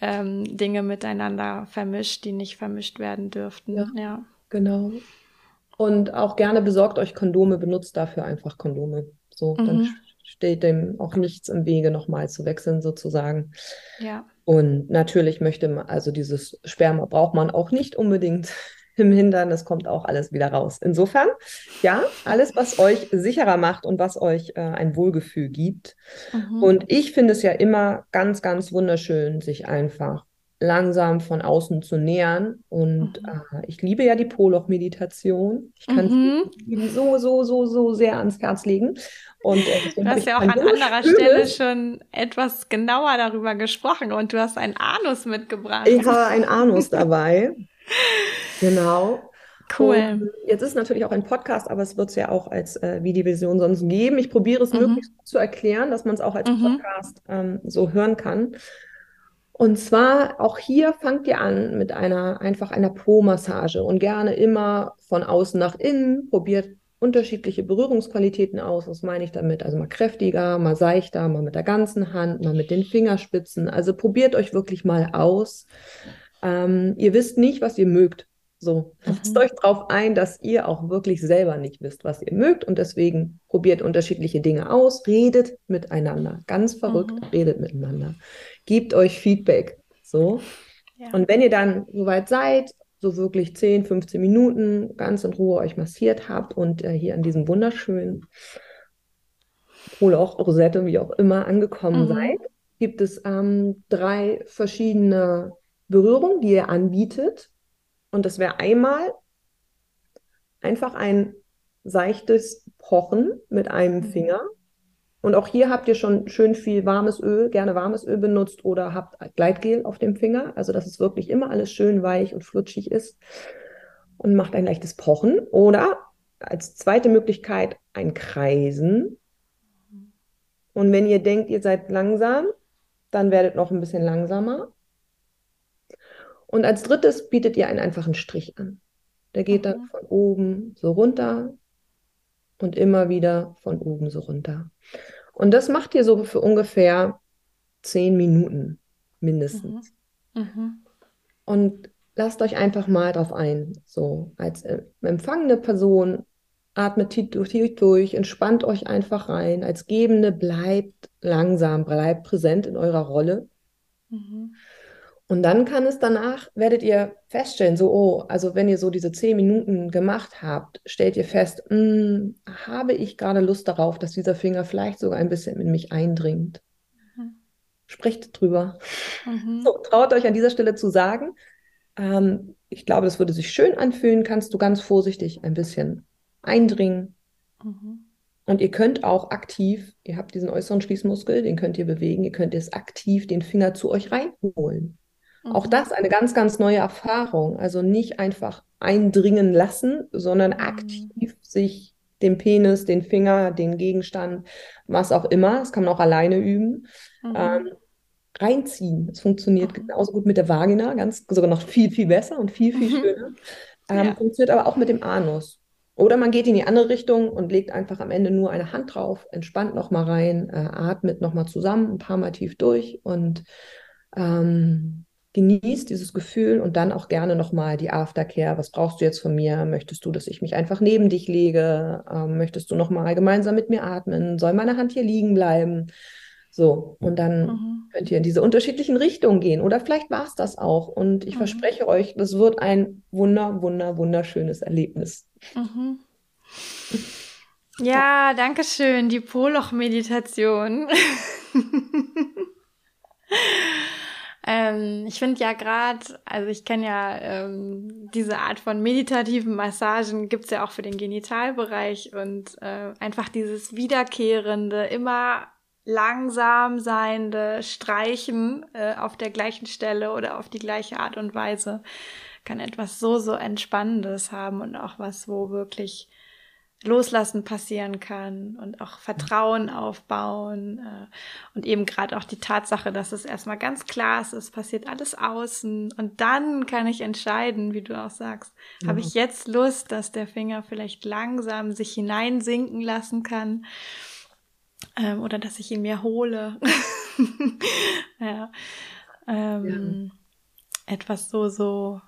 ähm, Dinge miteinander vermischt, die nicht vermischt werden dürften. Ja. ja. Genau. Und auch gerne besorgt euch Kondome, benutzt dafür einfach Kondome. So, mhm. dann steht dem auch nichts im Wege, nochmal zu wechseln, sozusagen. Ja. Und natürlich möchte man, also dieses Sperma braucht man auch nicht unbedingt im Hintern, das kommt auch alles wieder raus. Insofern, ja, alles, was euch sicherer macht und was euch äh, ein Wohlgefühl gibt. Mhm. Und ich finde es ja immer ganz, ganz wunderschön, sich einfach langsam von außen zu nähern. Und mhm. äh, ich liebe ja die Poloch-Meditation. Ich kann mhm. sie so, so, so, so sehr ans Herz legen. Und, äh, du hast ja auch an anderer Stelle schon etwas genauer darüber gesprochen und du hast einen Anus mitgebracht. Ich habe einen Anus dabei. Genau. Cool. Und jetzt ist natürlich auch ein Podcast, aber es wird es ja auch als äh, Videovision sonst geben. Ich probiere es mhm. möglichst zu erklären, dass man es auch als mhm. Podcast ähm, so hören kann. Und zwar auch hier fangt ihr an mit einer einfach einer Po-Massage und gerne immer von außen nach innen. Probiert unterschiedliche Berührungsqualitäten aus. Was meine ich damit? Also mal kräftiger, mal seichter, mal mit der ganzen Hand, mal mit den Fingerspitzen. Also probiert euch wirklich mal aus. Ähm, ihr wisst nicht, was ihr mögt. So, lasst euch darauf ein, dass ihr auch wirklich selber nicht wisst, was ihr mögt und deswegen probiert unterschiedliche Dinge aus, redet miteinander. Ganz verrückt, mhm. redet miteinander. Gebt euch Feedback. So. Ja. Und wenn ihr dann soweit seid, so wirklich 10, 15 Minuten ganz in Ruhe euch massiert habt und äh, hier an diesem wunderschönen auch Rosette, wie auch immer, angekommen mhm. seid, gibt es ähm, drei verschiedene Berührungen, die ihr anbietet und das wäre einmal einfach ein seichtes Pochen mit einem mhm. Finger. Und auch hier habt ihr schon schön viel warmes Öl, gerne warmes Öl benutzt oder habt Gleitgel auf dem Finger. Also, dass es wirklich immer alles schön weich und flutschig ist. Und macht ein leichtes Pochen. Oder als zweite Möglichkeit ein Kreisen. Und wenn ihr denkt, ihr seid langsam, dann werdet noch ein bisschen langsamer. Und als drittes bietet ihr einen einfachen Strich an. Der geht dann mhm. von oben so runter und immer wieder von oben so runter. Und das macht ihr so für ungefähr zehn Minuten mindestens. Mhm. Mhm. Und lasst euch einfach mal drauf ein. So, als äh, empfangene Person atmet tief durch, entspannt euch einfach rein. Als Gebende bleibt langsam, bleibt präsent in eurer Rolle. Mhm. Und dann kann es danach, werdet ihr feststellen, so, oh, also wenn ihr so diese zehn Minuten gemacht habt, stellt ihr fest, mh, hm, habe ich gerade Lust darauf, dass dieser Finger vielleicht sogar ein bisschen in mich eindringt. Mhm. Sprecht drüber. Mhm. So, traut euch an dieser Stelle zu sagen, ähm, ich glaube, das würde sich schön anfühlen, kannst du ganz vorsichtig ein bisschen eindringen. Mhm. Und ihr könnt auch aktiv, ihr habt diesen äußeren Schließmuskel, den könnt ihr bewegen, ihr könnt jetzt aktiv den Finger zu euch reinholen. Auch mhm. das eine ganz, ganz neue Erfahrung. Also nicht einfach eindringen lassen, sondern mhm. aktiv sich den Penis, den Finger, den Gegenstand, was auch immer, das kann man auch alleine üben, mhm. ähm, reinziehen. Es funktioniert mhm. genauso gut mit der Vagina, ganz sogar noch viel, viel besser und viel, viel mhm. schöner. Ähm, ja. Funktioniert aber auch mit dem Anus. Oder man geht in die andere Richtung und legt einfach am Ende nur eine Hand drauf, entspannt nochmal rein, äh, atmet nochmal zusammen, ein paar Mal tief durch und ähm, genießt dieses Gefühl und dann auch gerne nochmal die Aftercare. Was brauchst du jetzt von mir? Möchtest du, dass ich mich einfach neben dich lege? Ähm, möchtest du nochmal gemeinsam mit mir atmen? Soll meine Hand hier liegen bleiben? So, und dann mhm. könnt ihr in diese unterschiedlichen Richtungen gehen. Oder vielleicht war es das auch. Und ich mhm. verspreche euch, das wird ein wunder, wunder, wunderschönes Erlebnis. Mhm. Ja, danke schön. Die Poloch-Meditation. Ähm, ich finde ja gerade, also ich kenne ja ähm, diese Art von meditativen Massagen gibt's ja auch für den Genitalbereich und äh, einfach dieses wiederkehrende, immer langsam seiende Streichen äh, auf der gleichen Stelle oder auf die gleiche Art und Weise kann etwas so, so Entspannendes haben und auch was, wo wirklich Loslassen passieren kann und auch Vertrauen aufbauen äh, und eben gerade auch die Tatsache, dass es erstmal ganz klar ist, es passiert alles außen und dann kann ich entscheiden, wie du auch sagst, mhm. habe ich jetzt Lust, dass der Finger vielleicht langsam sich hineinsinken lassen kann ähm, oder dass ich ihn mir hole. ja. Ähm, ja. Etwas so, so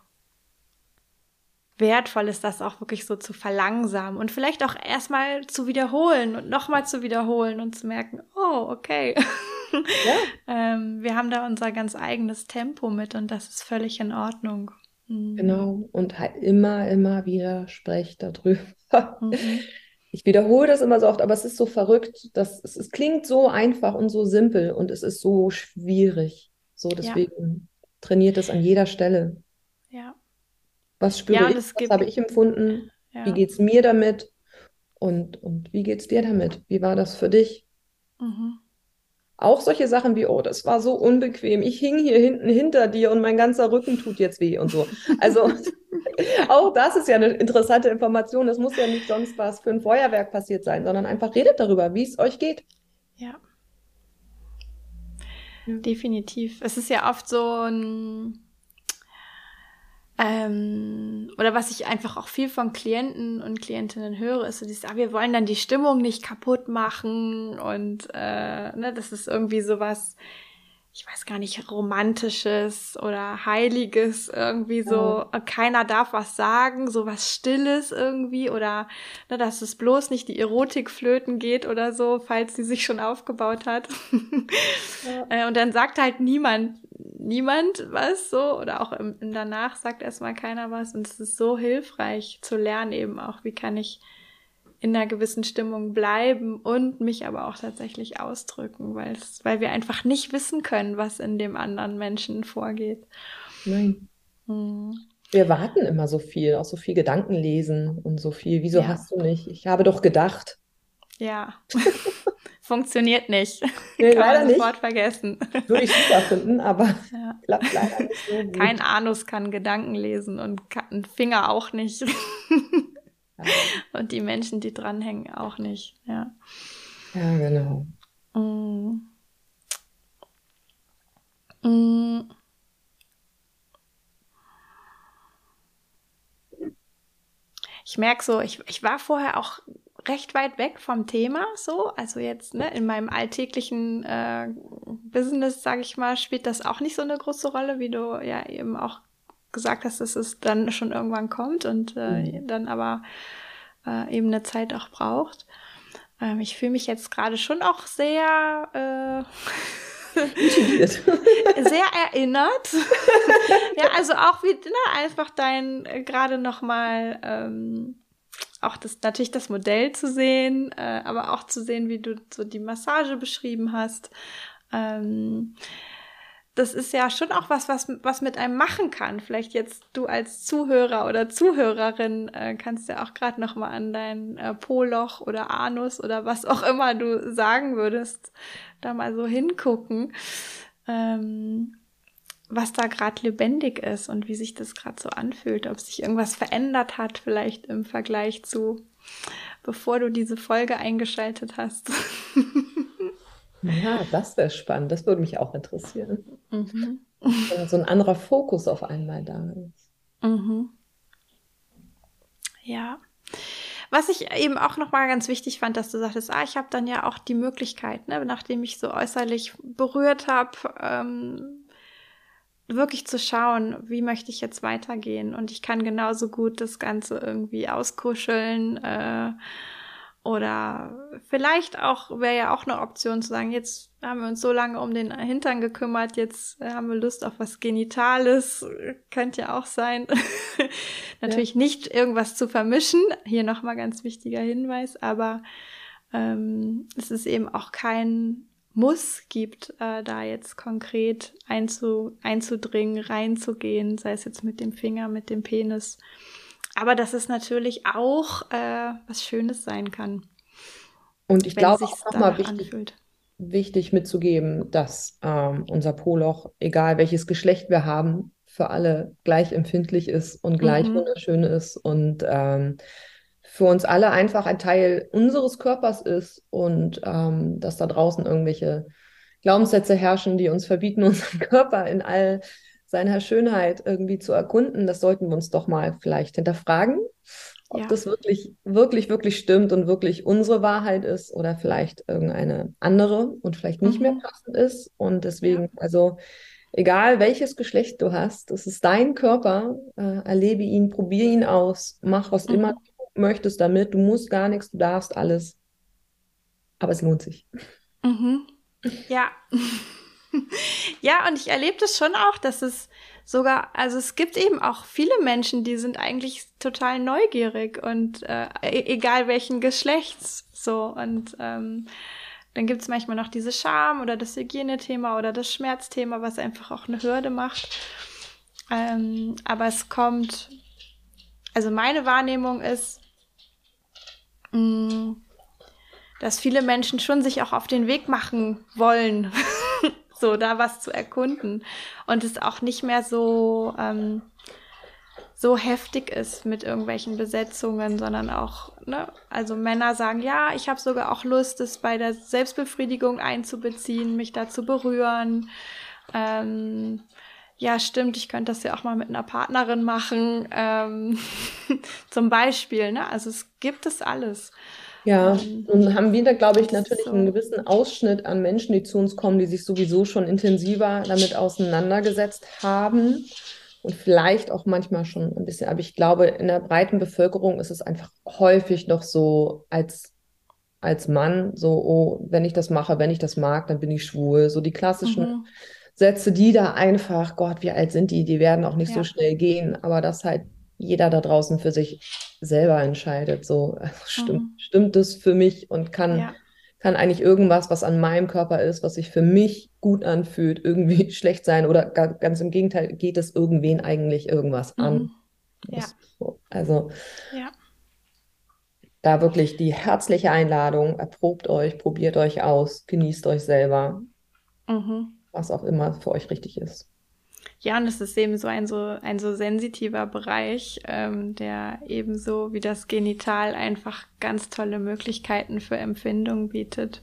wertvoll ist, das auch wirklich so zu verlangsamen und vielleicht auch erstmal zu wiederholen und nochmal zu wiederholen und zu merken, oh, okay. Ja. ähm, wir haben da unser ganz eigenes Tempo mit und das ist völlig in Ordnung. Mhm. Genau, und halt immer, immer wieder sprecht darüber. Mhm. Ich wiederhole das immer so oft, aber es ist so verrückt, dass es, es klingt so einfach und so simpel und es ist so schwierig. So deswegen trainiert es an jeder Stelle. Ja. Was spüre Ja, ich? Was gibt, habe ich empfunden? Wie ja. geht es mir damit? Und, und wie geht es dir damit? Wie war das für dich? Mhm. Auch solche Sachen wie, oh, das war so unbequem. Ich hing hier hinten hinter dir und mein ganzer Rücken tut jetzt weh und so. Also auch das ist ja eine interessante Information. Das muss ja nicht sonst was für ein Feuerwerk passiert sein, sondern einfach redet darüber, wie es euch geht. Ja, Ja. definitiv. Es ist ja oft so ein, ähm, oder was ich einfach auch viel von Klienten und Klientinnen höre, ist so dieses, ah, wir wollen dann die Stimmung nicht kaputt machen und äh, ne, das ist irgendwie sowas, ich weiß gar nicht, romantisches oder heiliges, irgendwie so, äh, keiner darf was sagen, so was Stilles irgendwie oder ne, dass es bloß nicht die Erotik flöten geht oder so, falls sie sich schon aufgebaut hat. Ja. Äh, Und dann sagt halt niemand, niemand was so oder auch im, im danach sagt erstmal keiner was und es ist so hilfreich zu lernen eben auch, wie kann ich in einer gewissen Stimmung bleiben und mich aber auch tatsächlich ausdrücken, weil es, weil wir einfach nicht wissen können, was in dem anderen Menschen vorgeht. Nein. Hm. Wir warten immer so viel, auch so viel Gedanken lesen und so viel. Wieso Ja. hast du nicht? Ich habe doch gedacht. Ja, funktioniert nicht. Nee, Kann leider man nicht. sofort vergessen. Würde ich super finden, aber Ja. klappt leider nicht so gut. Kein Anus kann Gedanken lesen und ein Finger auch nicht. Ja, Und die Menschen, die dranhängen, auch nicht. Ja. ja, genau. Mm. Mm. Ich merke so, ich, ich war vorher auch recht weit weg vom Thema, so. Also jetzt, ne, in meinem alltäglichen äh, Business, sage ich mal, spielt das auch nicht so eine große Rolle, wie du ja eben auch gesagt hast, dass es dann schon irgendwann kommt und äh, Mhm. dann aber äh, eben eine Zeit auch braucht. Ähm, ich fühle mich jetzt gerade schon auch sehr, äh, sehr erinnert. ja, also auch wie, ne, einfach dein, äh, gerade nochmal, ähm, auch das, natürlich das Modell zu sehen, äh, aber auch zu sehen, wie du so die Massage beschrieben hast. Ähm, das ist ja schon auch was, was, was mit einem machen kann. Vielleicht jetzt du als Zuhörer oder Zuhörerin äh, kannst ja auch gerade noch mal an dein äh, Po-Loch oder Anus oder was auch immer du sagen würdest, da mal so hingucken, ähm, was da gerade lebendig ist und wie sich das gerade so anfühlt, ob sich irgendwas verändert hat, vielleicht im Vergleich zu bevor du diese Folge eingeschaltet hast. Ja, das wäre spannend. Das würde mich auch interessieren. mhm. So ein anderer Fokus auf einmal da ist. Mhm. Ja. Was ich eben auch nochmal ganz wichtig fand, dass du sagtest, ah, ich habe dann ja auch die Möglichkeit, ne, nachdem ich so äußerlich berührt habe, ähm, wirklich zu schauen, wie möchte ich jetzt weitergehen. Und ich kann genauso gut das Ganze irgendwie auskuscheln äh, oder vielleicht auch, wäre ja auch eine Option zu sagen, jetzt haben wir uns so lange um den Hintern gekümmert, jetzt äh, haben wir Lust auf was Genitales, könnte ja auch sein. Natürlich nicht irgendwas zu vermischen, hier nochmal ganz wichtiger Hinweis, aber ähm, es ist eben auch kein Muss gibt, äh, da jetzt konkret einzu, einzudringen, reinzugehen, sei es jetzt mit dem Finger, mit dem Penis. Aber dass es natürlich auch äh, was Schönes sein kann, Und ich glaube es nochmal wichtig, anfühlt. wichtig mitzugeben, dass ähm, unser Po-Loch, egal welches Geschlecht wir haben, für alle gleich empfindlich ist und gleich Mhm. wunderschön ist und ähm, für uns alle einfach ein Teil unseres Körpers ist und ähm, dass da draußen irgendwelche Glaubenssätze herrschen, die uns verbieten, unseren Körper in all seiner Schönheit irgendwie zu erkunden. Das sollten wir uns doch mal vielleicht hinterfragen, ob Ja. das wirklich, wirklich, wirklich stimmt und wirklich unsere Wahrheit ist oder vielleicht irgendeine andere und vielleicht nicht mehr Mhm. passend ist. Und deswegen, also egal welches Geschlecht du hast, es ist dein Körper, äh, erlebe ihn, probiere ihn aus, mach was immer Mhm. du möchtest damit. Du musst gar nichts, du darfst alles. Aber es lohnt sich. Mhm. Ja. Ja, und ich erlebe das schon auch, dass es sogar, also es gibt eben auch viele Menschen, die sind eigentlich total neugierig und äh, e- egal welchen Geschlechts so und ähm, dann gibt es manchmal noch diese Scham oder das Hygienethema oder das Schmerzthema, was einfach auch eine Hürde macht. Ähm, aber es kommt, also meine Wahrnehmung ist, dass viele Menschen schon sich auch auf den Weg machen wollen, so da was zu erkunden und es auch nicht mehr so ähm, so heftig ist mit irgendwelchen Besetzungen, sondern auch, ne, also Männer sagen, ja, ich habe sogar auch Lust, es bei der Selbstbefriedigung einzubeziehen, mich da zu berühren. Ähm, ja, stimmt, ich könnte das ja auch mal mit einer Partnerin machen, ähm, zum Beispiel, ne? Also es gibt es alles. Ja, ähm, und haben wir da, glaube ich, natürlich so. einen gewissen Ausschnitt an Menschen, die zu uns kommen, die sich sowieso schon intensiver damit auseinandergesetzt haben und vielleicht auch manchmal schon ein bisschen, aber ich glaube, in der breiten Bevölkerung ist es einfach häufig noch so als, als Mann, so, oh, wenn ich das mache, wenn ich das mag, dann bin ich schwul. So die klassischen mhm. Sätze, die da einfach, Gott, wie alt sind die? Die werden auch nicht ja. so schnell gehen, aber das halt jeder da draußen für sich selber entscheidet. So, also stimmt, mhm. stimmt es für mich und kann, ja. kann eigentlich irgendwas, was an meinem Körper ist, was sich für mich gut anfühlt, irgendwie schlecht sein oder ganz im Gegenteil, geht es irgendwen eigentlich irgendwas mhm. an. Ja. Also ja. da wirklich die herzliche Einladung, erprobt euch, probiert euch aus, genießt euch selber, mhm. Was auch immer für euch richtig ist. Ja, und es ist eben so ein so ein so sensitiver Bereich, ähm, der ebenso wie das Genital einfach ganz tolle Möglichkeiten für Empfindung bietet.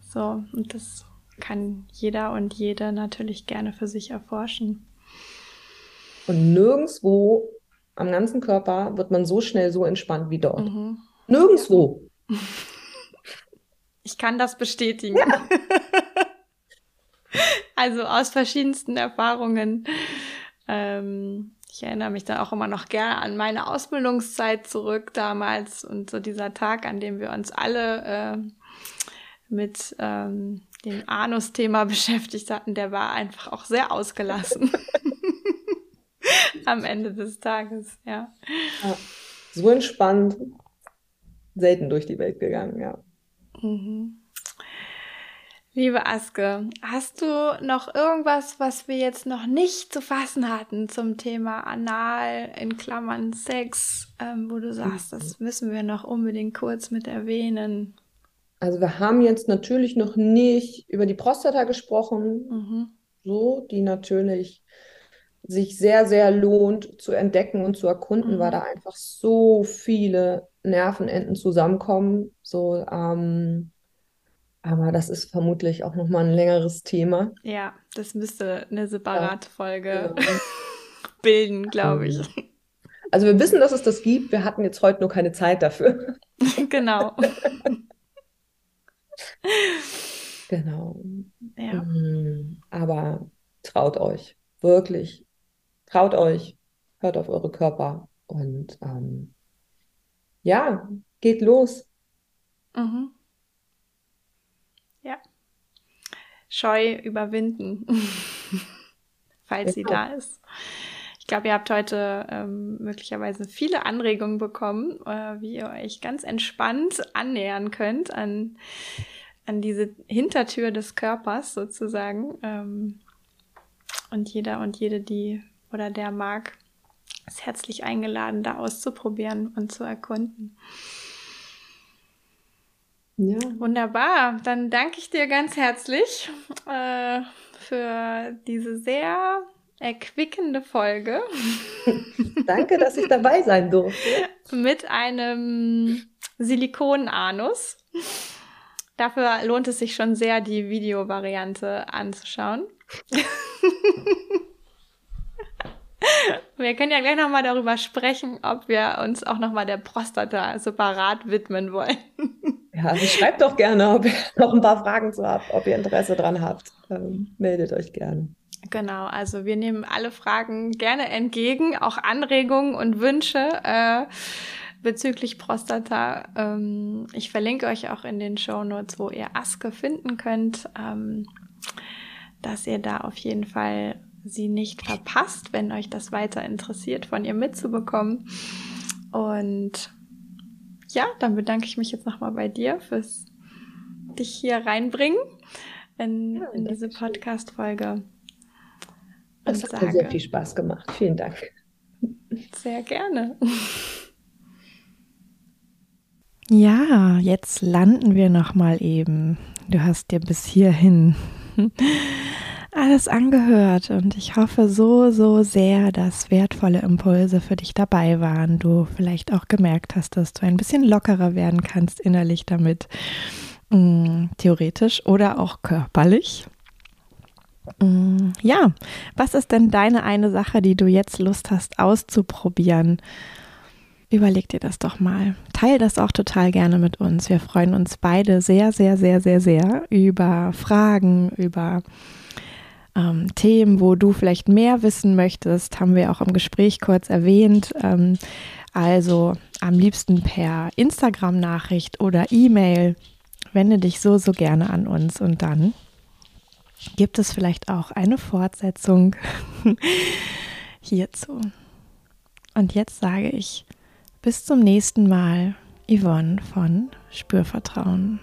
So, und das kann jeder und jede natürlich gerne für sich erforschen. Und nirgendwo am ganzen Körper wird man so schnell so entspannt wie dort. Mhm. Nirgendwo. Ich kann das bestätigen. Ja. Also aus verschiedensten Erfahrungen. Ähm, ich erinnere mich dann auch immer noch gerne an meine Ausbildungszeit zurück damals und so dieser Tag, an dem wir uns alle äh, mit ähm, dem Anus-Thema beschäftigt hatten, der war einfach auch sehr ausgelassen. Am Ende des Tages, ja. ja. So entspannt, selten durch die Welt gegangen, ja. Mhm. Liebe Aske, hast du noch irgendwas, was wir jetzt noch nicht zu fassen hatten zum Thema Anal in Klammern Sex, ähm, wo du sagst, das müssen wir noch unbedingt kurz mit erwähnen? Also wir haben jetzt natürlich noch nicht über die Prostata gesprochen, mhm. so die natürlich sich sehr, sehr lohnt zu entdecken und zu erkunden, mhm. weil da einfach so viele Nervenenden zusammenkommen. So ähm, aber das ist vermutlich auch nochmal ein längeres Thema. Ja, das müsste eine separate ja, Folge genau. bilden, glaube ich. Also wir wissen, dass es das gibt. Wir hatten jetzt heute nur keine Zeit dafür. genau. genau. Ja. Mm, aber traut euch, wirklich. Traut euch, hört auf eure Körper und ähm, ja, geht los. Mhm. Scheu überwinden, falls ja. sie da ist. Ich glaube, ihr habt heute ähm, möglicherweise viele Anregungen bekommen, äh, wie ihr euch ganz entspannt annähern könnt an, an diese Hintertür des Körpers sozusagen. Ähm, und jeder und jede, die oder der mag, ist herzlich eingeladen, da auszuprobieren und zu erkunden. Ja. Wunderbar. Dann danke ich dir ganz herzlich äh, für diese sehr erquickende Folge. danke, dass ich dabei sein durfte. Mit einem Silikonanus. Dafür lohnt es sich schon sehr, die Videovariante anzuschauen. Wir können ja gleich nochmal darüber sprechen, ob wir uns auch nochmal der Prostata separat widmen wollen. Ja, also schreibt doch gerne, ob ihr noch ein paar Fragen zu habt, ob ihr Interesse dran habt. Ähm, meldet euch gerne. Genau, also wir nehmen alle Fragen gerne entgegen, auch Anregungen und Wünsche äh, bezüglich Prostata. Ähm, ich verlinke euch auch in den Show Notes, wo ihr Aske finden könnt, ähm, dass ihr da auf jeden Fall sie nicht verpasst, wenn euch das weiter interessiert, von ihr mitzubekommen. Und ja, dann bedanke ich mich jetzt nochmal bei dir fürs dich hier reinbringen in, ja, in diese Podcast-Folge. Das hat sage, mir sehr viel Spaß gemacht. Vielen Dank. Sehr gerne. Ja, jetzt landen wir noch mal eben. Du hast dir bis hierhin alles angehört und ich hoffe so, so sehr, dass wertvolle Impulse für dich dabei waren. Du vielleicht auch gemerkt hast, dass du ein bisschen lockerer werden kannst innerlich damit, mm, theoretisch oder auch körperlich. Mm, ja, was ist denn deine eine Sache, die du jetzt Lust hast auszuprobieren? Überleg dir das doch mal. Teil das auch total gerne mit uns. Wir freuen uns beide sehr, sehr, sehr, sehr, sehr über Fragen, über ähm, Themen, wo du vielleicht mehr wissen möchtest, haben wir auch im Gespräch kurz erwähnt. Ähm, also am liebsten per Instagram-Nachricht oder E-Mail. Wende dich so, so gerne an uns und dann gibt es vielleicht auch eine Fortsetzung hierzu. Und jetzt sage ich bis zum nächsten Mal, Yvonne von Spürvertrauen.